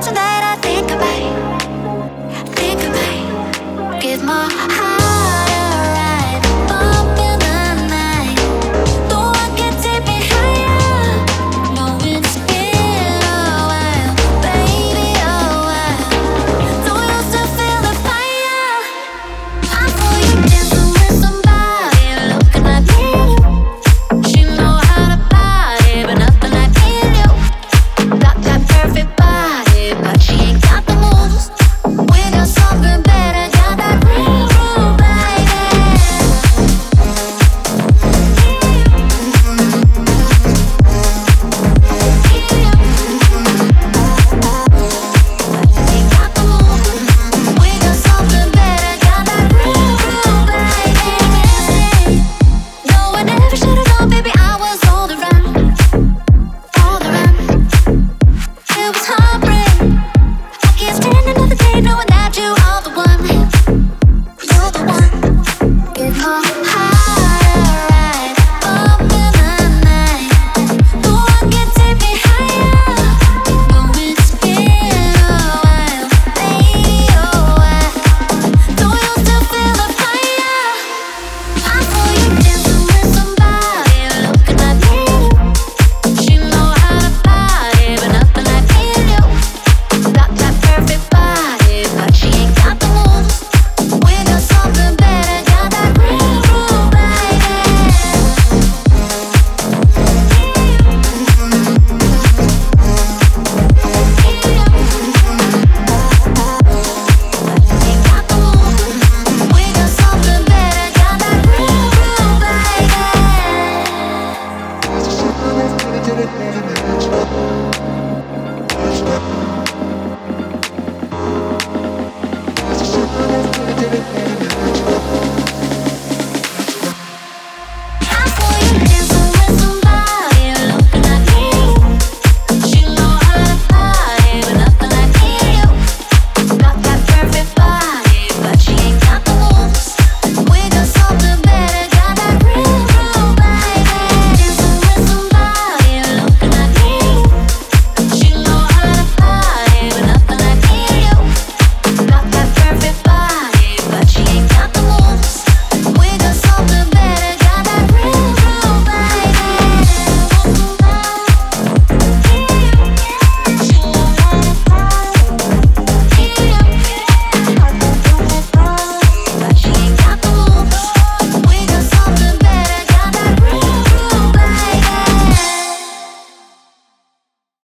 tonight I